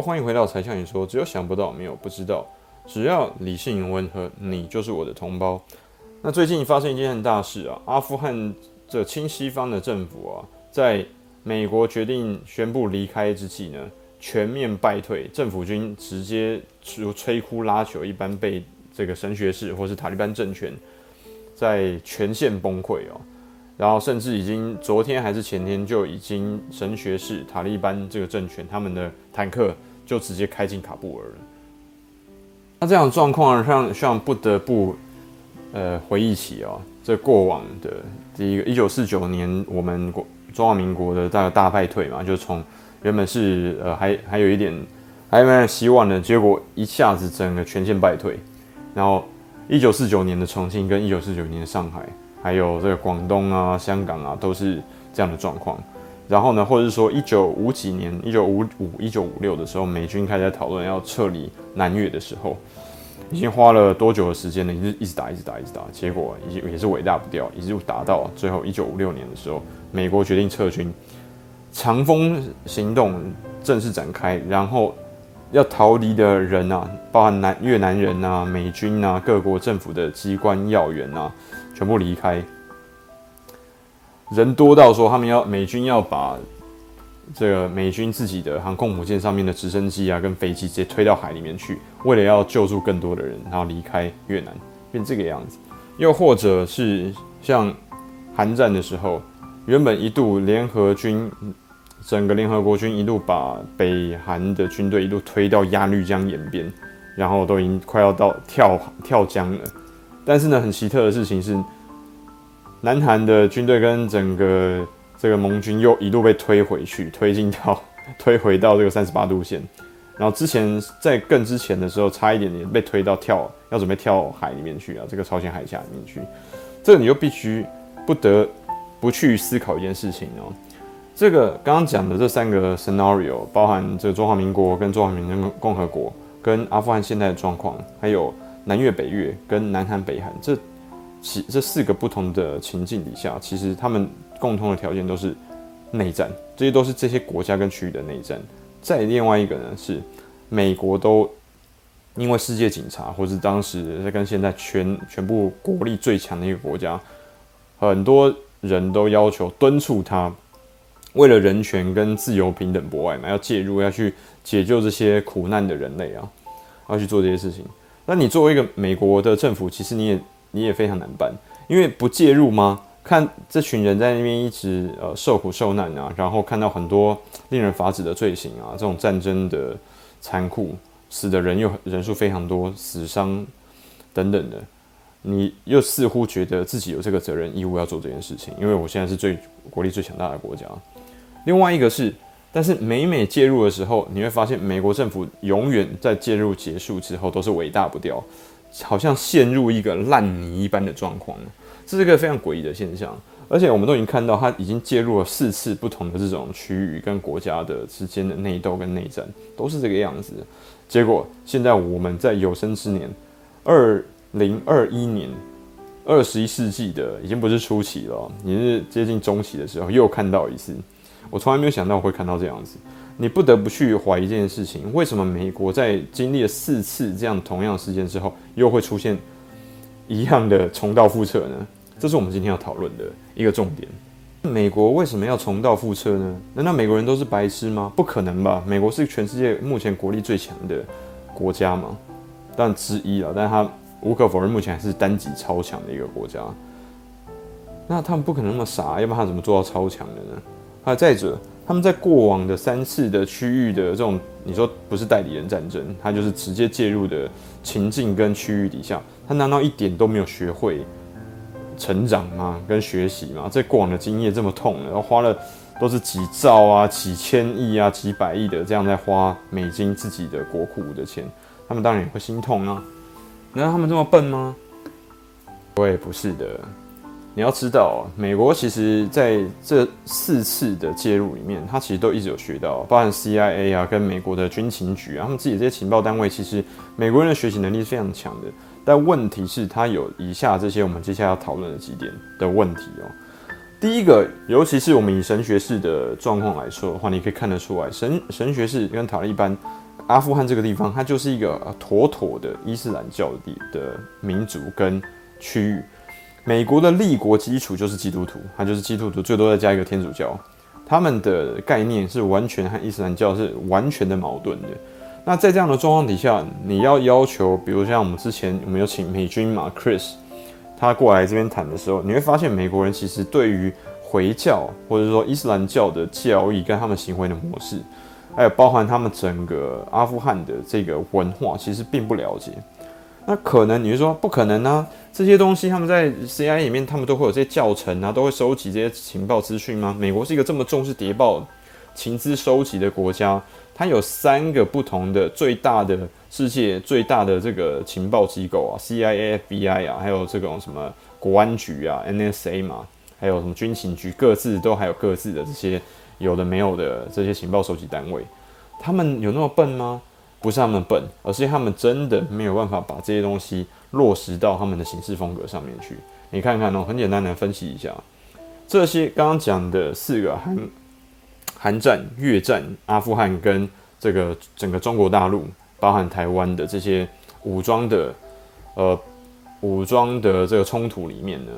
欢迎回到柴 Sean 你说，只有想不到，没有不知道。只要理性温和，你就是我的同胞。那最近发生一件很大事啊，阿富汗这亲西方的政府啊，在美国决定宣布离开之际呢，全面败退，政府军直接如摧枯拉朽一般被这个神学士或是塔利班政权在全线崩溃哦。然后甚至已经昨天还是前天就已经神学士塔利班这个政权他们的坦克就直接开进卡布尔了。那这样状况让让不得不呃回忆起哦，这过往的第一个一九四九年我们国中华民国的大大败退嘛，就从原本是呃还还有一点还有希望的，结果一下子整个全线败退。然后一九四九年的重庆跟一九四九年的上海。还有这个广东啊、香港啊，都是这样的状况。然后呢，或者是说，一九五几年、一九五五、一九五六的时候，美军开始在讨论要撤离南越的时候，已经花了多久的时间呢？一直一直打，一直打，一直打，结果也也是尾大不掉，一直打到最后一九五六年的时候，美国决定撤军，长风行动正式展开，然后要逃离的人啊，包含南越南人啊、美军啊、各国政府的机关要员啊。全部离开，人多到说他们要美军要把这个美军自己的航空母舰上面的直升机啊跟飞机直接推到海里面去，为了要救助更多的人，然后离开越南，变这个样子。又或者是像韩战的时候，原本一度联合军整个联合国军一路把北韩的军队一路推到鸭绿江沿边，然后都已经快要到跳跳江了。但是呢，很奇特的事情是，南韩的军队跟整个这个盟军又一路被推回去，推进到推回到这个三十八度线。然后之前在更之前的时候，差一点点被推到跳要准备跳海里面去啊，这个朝鲜海峡里面去。这个你就必须不得不去思考一件事情哦。这个刚刚讲的这三个 scenario，包含这个中华民国跟中华人民共和国跟阿富汗现在的状况，还有。南越、北越跟南韩、北韩这这四个不同的情境底下，其实他们共同的条件都是内战，这些都是这些国家跟区域的内战。再另外一个呢，是美国都因为世界警察，或是当时在跟现在全全部国力最强的一个国家，很多人都要求敦促他，为了人权跟自由平等博爱嘛，要介入，要去解救这些苦难的人类啊，要去做这些事情。那你作为一个美国的政府，其实你也你也非常难办，因为不介入吗？看这群人在那边一直呃受苦受难啊，然后看到很多令人发指的罪行啊，这种战争的残酷，死的人又人数非常多，死伤等等的，你又似乎觉得自己有这个责任义务要做这件事情，因为我现在是最国力最强大的国家。另外一个是。但是每每介入的时候，你会发现美国政府永远在介入结束之后都是尾大不掉，好像陷入一个烂泥一般的状况，这是一个非常诡异的现象。而且我们都已经看到，他已经介入了四次不同的这种区域跟国家的之间的内斗跟内战，都是这个样子。结果现在我们在有生之年，二零二一年，二十一世纪的已经不是初期了，也是接近中期的时候，又看到一次。我从来没有想到会看到这样子，你不得不去怀疑这件事情：为什么美国在经历了四次这样同样的事件之后，又会出现一样的重蹈覆辙呢？这是我们今天要讨论的一个重点。美国为什么要重蹈覆辙呢？难道美国人都是白痴吗？不可能吧！美国是全世界目前国力最强的国家嘛，但之一了，但是它无可否认，目前还是单极超强的一个国家。那他们不可能那么傻，要不然他怎么做到超强的呢？啊，再者，他们在过往的三次的区域的这种，你说不是代理人战争，他就是直接介入的情境跟区域底下，他难道一点都没有学会成长吗？跟学习吗？这过往的经验这么痛，然后花了都是几兆啊、几千亿啊、几百亿的这样在花美金自己的国库的钱，他们当然也会心痛啊。难道他们这么笨吗？我也，不是的。你要知道，美国其实在这四次的介入里面，它其实都一直有学到，包含 CIA 啊，跟美国的军情局啊，他们自己这些情报单位，其实美国人的学习能力是非常强的。但问题是，他有以下这些我们接下来要讨论的几点的问题哦。第一个，尤其是我们以神学士的状况来说的话，你可以看得出来，神神学士跟塔利班阿富汗这个地方，它就是一个妥妥的伊斯兰教的的民族跟区域。美国的立国基础就是基督徒，它就是基督徒，最多再加一个天主教。他们的概念是完全和伊斯兰教是完全的矛盾的。那在这样的状况底下，你要要求，比如像我们之前我们有请美军嘛，Chris，他过来这边谈的时候，你会发现美国人其实对于回教或者说伊斯兰教的教义跟他们行为的模式，还有包含他们整个阿富汗的这个文化，其实并不了解。那可能你是说不可能呢？这些东西他们在 CIA 里面，他们都会有这些教程啊，都会收集这些情报资讯吗？美国是一个这么重视谍报、情资收集的国家，它有三个不同的最大的世界最大的这个情报机构啊，CIA、FBI 啊，还有这种什么国安局啊、NSA 嘛，还有什么军情局，各自都还有各自的这些有的没有的这些情报收集单位，他们有那么笨吗？不是他们笨，而是他们真的没有办法把这些东西落实到他们的行事风格上面去。你看看哦，很简单的分析一下，这些刚刚讲的四个韩韩战、越战、阿富汗跟这个整个中国大陆，包含台湾的这些武装的呃武装的这个冲突里面呢，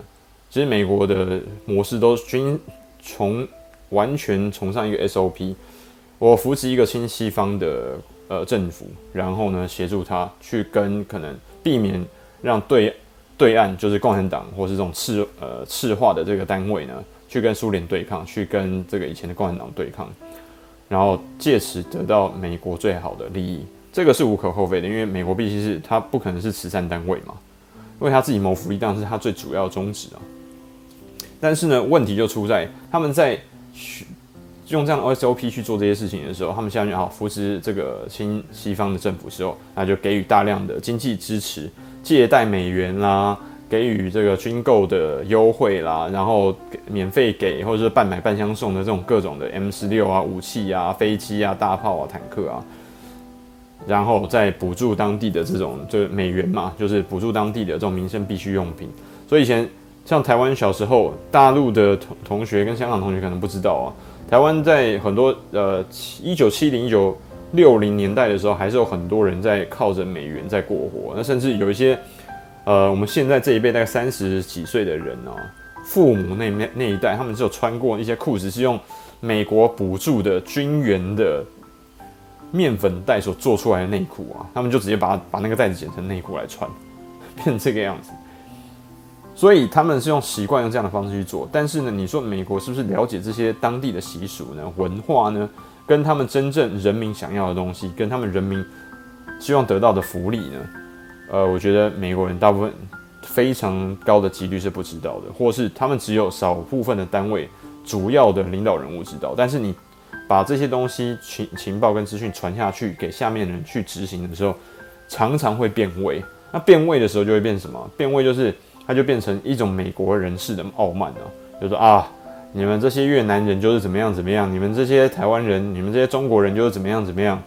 其实美国的模式都均从完全崇尚一个 SOP，我扶持一个亲西方的。呃，政府，然后呢，协助他去跟可能避免让对对岸就是共产党或是这种赤呃赤化的这个单位呢，去跟苏联对抗，去跟这个以前的共产党对抗，然后借此得到美国最好的利益，这个是无可厚非的，因为美国毕竟是他不可能是慈善单位嘛，为他自己谋福利当然是他最主要的宗旨啊。但是呢，问题就出在他们在用这样的 SOP 去做这些事情的时候，他们下面啊扶持这个新西方的政府时候，那就给予大量的经济支持，借贷美元啦，给予这个军购的优惠啦，然后免费给或者是半买半相送的这种各种的 M 十六啊武器啊飞机啊大炮啊坦克啊，然后再补助当地的这种就美元嘛，就是补助当地的这种民生必需用品。所以以前像台湾小时候，大陆的同同学跟香港同学可能不知道啊。台湾在很多呃一九七零一九六零年代的时候，还是有很多人在靠着美元在过活。那甚至有一些呃，我们现在这一辈大概三十几岁的人哦，父母那那那一代，他们是有穿过一些裤子是用美国补助的军援的面粉袋所做出来的内裤啊，他们就直接把把那个袋子剪成内裤来穿，变成这个样子。所以他们是用习惯用这样的方式去做，但是呢，你说美国是不是了解这些当地的习俗呢、文化呢？跟他们真正人民想要的东西，跟他们人民希望得到的福利呢？呃，我觉得美国人大部分非常高的几率是不知道的，或是他们只有少部分的单位、主要的领导人物知道。但是你把这些东西情情报跟资讯传下去给下面人去执行的时候，常常会变味。那变味的时候就会变什么？变味就是。他就变成一种美国人士的傲慢了，就说啊，你们这些越南人就是怎么样怎么样，你们这些台湾人，你们这些中国人就是怎么样怎么样，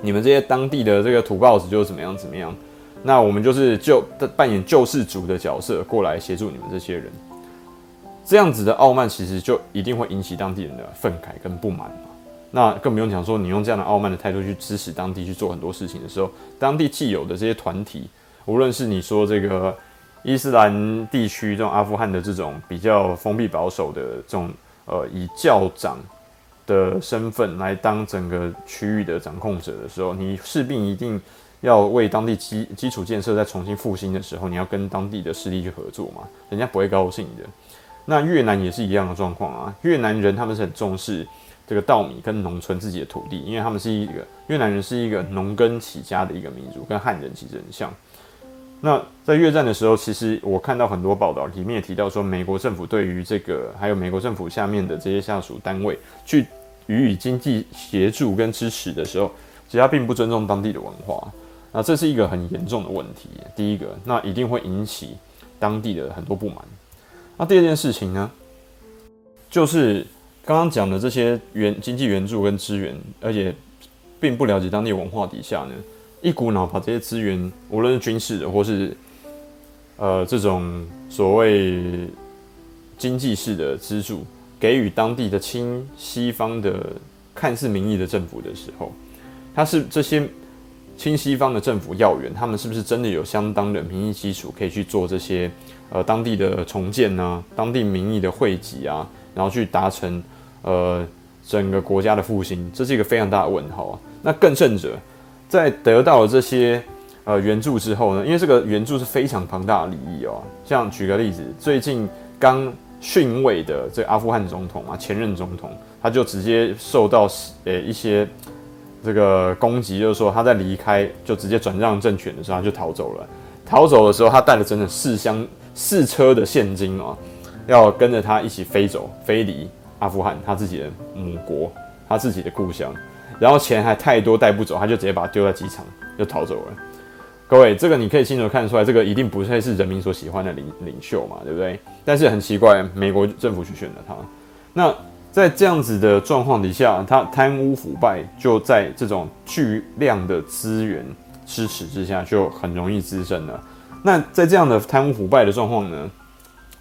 你们这些当地的这个土包子就是怎么样怎么样，那我们就是就扮演救世主的角色过来协助你们这些人，这样子的傲慢其实就一定会引起当地人的愤慨跟不满嘛。那更不用讲说，你用这样的傲慢的态度去支持当地去做很多事情的时候，当地既有的这些团体，无论是你说这个。伊斯兰地区这种阿富汗的这种比较封闭保守的这种呃，以教长的身份来当整个区域的掌控者的时候，你势必一定要为当地基基础建设再重新复兴的时候，你要跟当地的势力去合作嘛，人家不会高兴的。那越南也是一样的状况啊，越南人他们是很重视这个稻米跟农村自己的土地，因为他们是一个越南人是一个农耕起家的一个民族，跟汉人其实很像。那在越战的时候，其实我看到很多报道，里面也提到说，美国政府对于这个还有美国政府下面的这些下属单位去予以经济协助跟支持的时候，其实他并不尊重当地的文化。那这是一个很严重的问题。第一个，那一定会引起当地的很多不满。那第二件事情呢，就是刚刚讲的这些援经济援助跟支援，而且并不了解当地文化底下呢。一股脑把这些资源，无论是军事的，或是呃这种所谓经济式的资助，给予当地的亲西方的看似民意的政府的时候，他是这些亲西方的政府要员，他们是不是真的有相当的民意基础，可以去做这些呃当地的重建呢、当地民意的汇集啊，然后去达成呃整个国家的复兴，这是一个非常大的问号啊。那更甚者，在得到了这些呃援助之后呢，因为这个援助是非常庞大的利益哦。像举个例子，最近刚逊位的这阿富汗总统啊，前任总统，他就直接受到呃一些这个攻击，就是说他在离开就直接转让政权的时候，他就逃走了。逃走的时候，他带了整整四箱四车的现金啊，要跟着他一起飞走，飞离阿富汗，他自己的母国，他自己的故乡。然后钱还太多带不走，他就直接把它丢在机场就逃走了。各位，这个你可以清楚看出来，这个一定不会是人民所喜欢的领领袖嘛，对不对？但是很奇怪，美国政府去选了他。那在这样子的状况底下，他贪污腐败就在这种巨量的资源支持之下，就很容易滋生了。那在这样的贪污腐败的状况呢，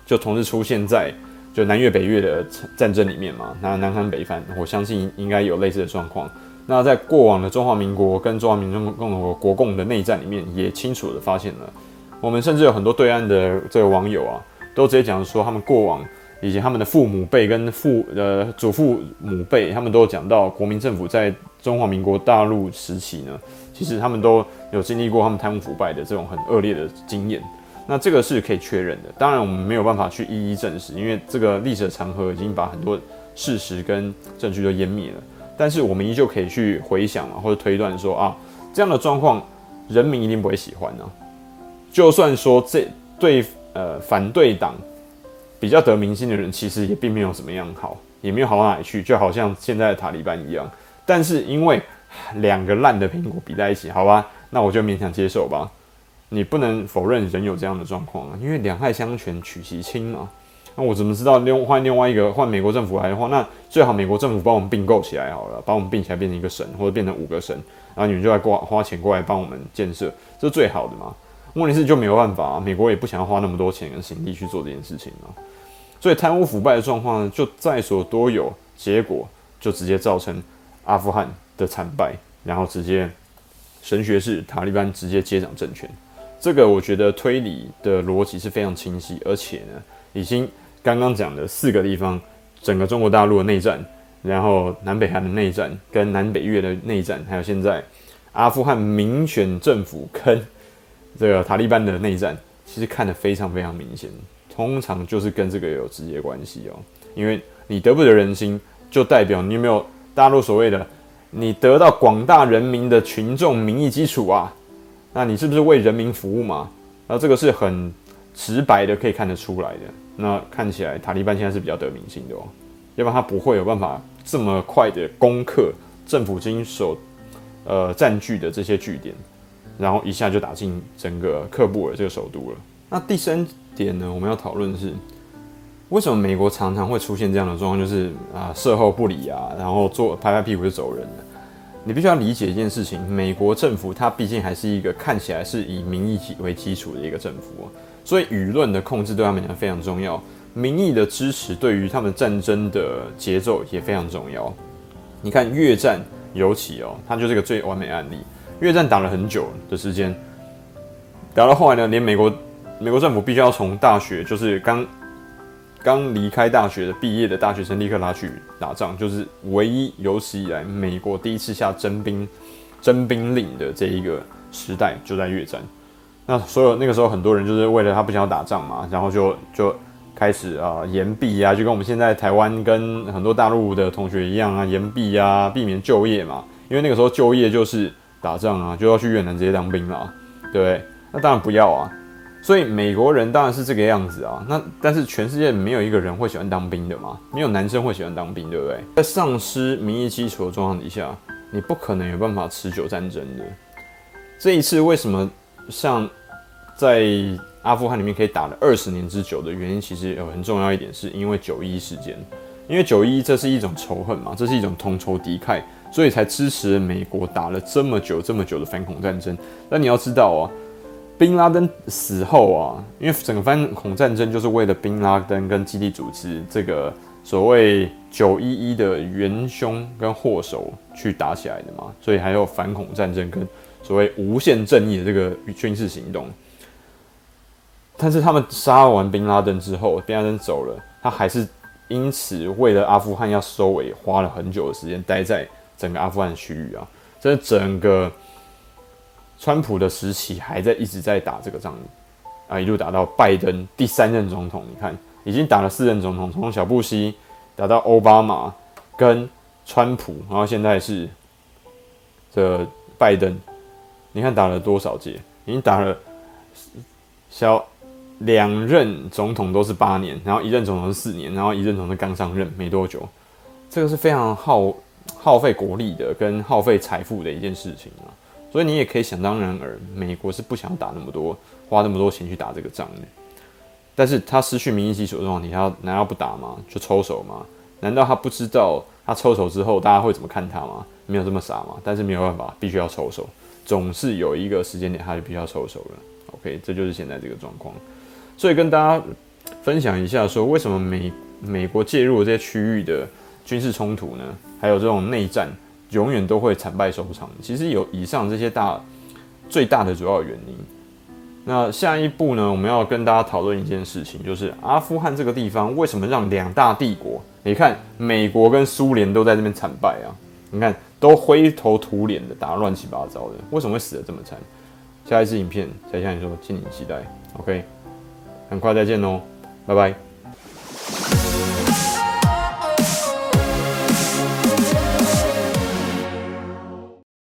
就同时出现在就南越北越的战争里面嘛。那南韩北韩，我相信应该有类似的状况。那在过往的中华民国跟中华民国共和国国共的内战里面，也清楚的发现了，我们甚至有很多对岸的这个网友啊，都直接讲说，他们过往以及他们的父母辈跟父呃祖父母辈，他们都有讲到国民政府在中华民国大陆时期呢，其实他们都有经历过他们贪污腐败的这种很恶劣的经验。那这个是可以确认的，当然我们没有办法去一一证实，因为这个历史的长河已经把很多事实跟证据都湮灭了。但是我们依旧可以去回想啊，或者推断说啊，这样的状况，人民一定不会喜欢呢、就算说这对呃反对党比较得民心的人，其实也并没有怎么样好，也没有好到哪里去，就好像现在的塔利班一样。但是因为两个烂的苹果比在一起，好吧，那我就勉强接受吧。你不能否认人有这样的状况啊，因为两害相权取其轻嘛。那我怎么知道另换另外一个换美国政府来的话，那最好美国政府帮我们并购起来好了，把我们并起来变成一个省，或者变成五个省，然后你们就来过花钱过来帮我们建设，这是最好的嘛。问题是就没有办法啊，美国也不想要花那么多钱跟心力去做这件事情啊。所以贪污腐败的状况，就在所多有，结果就直接造成阿富汗的惨败，然后直接神学士塔利班直接接掌政权。这个我觉得推理的逻辑是非常清晰，而且呢，已经。刚刚讲的四个地方，整个中国大陆的内战，然后南北韩的内战，跟南北越的内战，还有现在阿富汗民选政府跟这个塔利班的内战，其实看得非常非常明显，通常就是跟这个有直接关系哦。因为你得不得人心，就代表你有没有大陆所谓的你得到广大人民的群众民意基础啊？那你是不是为人民服务嘛？那这个是很直白的，可以看得出来的。那看起来塔利班现在是比较得民心的哦，要不然他不会有办法这么快的攻克政府经手呃占据的这些据点，然后一下就打进整个喀布尔这个首都了。那第三点呢，我们要讨论的是为什么美国常常会出现这样的状况，就是啊事后不理啊，然后做拍拍屁股就走人了。你必须要理解一件事情，美国政府它毕竟还是一个看起来是以民意为基础的一个政府。所以舆论的控制对他们来讲非常重要，民意的支持对于他们战争的节奏也非常重要。你看越战尤其哦，它就是个最完美案例。越战打了很久的时间，打到后来呢，连美国美国政府必须要从大学，就是刚刚离开大学的毕业的大学生立刻拉去打仗，就是唯一有史以来美国第一次下征兵征兵令的这一个时代，就在越战。那所有那个时候，很多人就是为了他不想要打仗嘛，然后就就开始啊延毕啊，就跟我们现在台湾跟很多大陆的同学一样啊，延毕啊，避免就业嘛。因为那个时候就业就是打仗啊，就要去越南直接当兵了，对不对？那当然不要啊。所以美国人当然是这个样子啊。那但是全世界没有一个人会喜欢当兵的嘛，没有男生会喜欢当兵，对不对？在丧失民意基础的状况底下，你不可能有办法持久战争的。这一次为什么？像在阿富汗里面可以打了二十年之久的原因，其实有很重要一点，是因为九一事件。因为九一这是一种仇恨嘛，这是一种同仇敌忾，所以才支持美国打了这么久、这么久的反恐战争。但你要知道啊，宾拉登死后啊，因为整个反恐战争就是为了宾拉登跟基地组织这个所谓九一一的元凶跟祸首去打起来的嘛，所以还有反恐战争跟所谓无限正义的这个军事行动。但是他们杀完宾拉登之后，宾拉登走了，他还是因此为了阿富汗要收尾，花了很久的时间待在整个阿富汗区域啊。这整个川普的时期还在一直在打这个仗啊，一路打到拜登第三任总统。你看，已经打了四任总统，从小布希打到奥巴马跟川普，然后现在是这拜登。你看打了多少届？已经打了小。两任总统都是八年，然后一任总统是四年，然后一任总统刚上任没多久，这个是非常耗耗费国力的，跟耗费财富的一件事情啊。所以你也可以想当然尔，美国是不想打那么多，花那么多钱去打这个仗的。但是他失去民意基础的状况，他难道不打吗？就抽手吗？难道他不知道他抽手之后大家会怎么看他吗？没有这么傻吗？但是没有办法，必须要抽手，总是有一个时间点他就必须要抽手了。OK，这就是现在这个状况。所以跟大家分享一下，说为什么美美国介入这些区域的军事冲突呢？还有这种内战，永远都会惨败收场。其实有以上这些大最大的主要原因。那下一步呢，我们要跟大家讨论一件事情，就是阿富汗这个地方为什么让两大帝国？你看，美国跟苏联都在这边惨败啊！你看，都灰头土脸的，打乱七八糟的，为什么会死得这么惨？下一支影片再向你说，敬请期待。OK。很快再见哦，拜拜。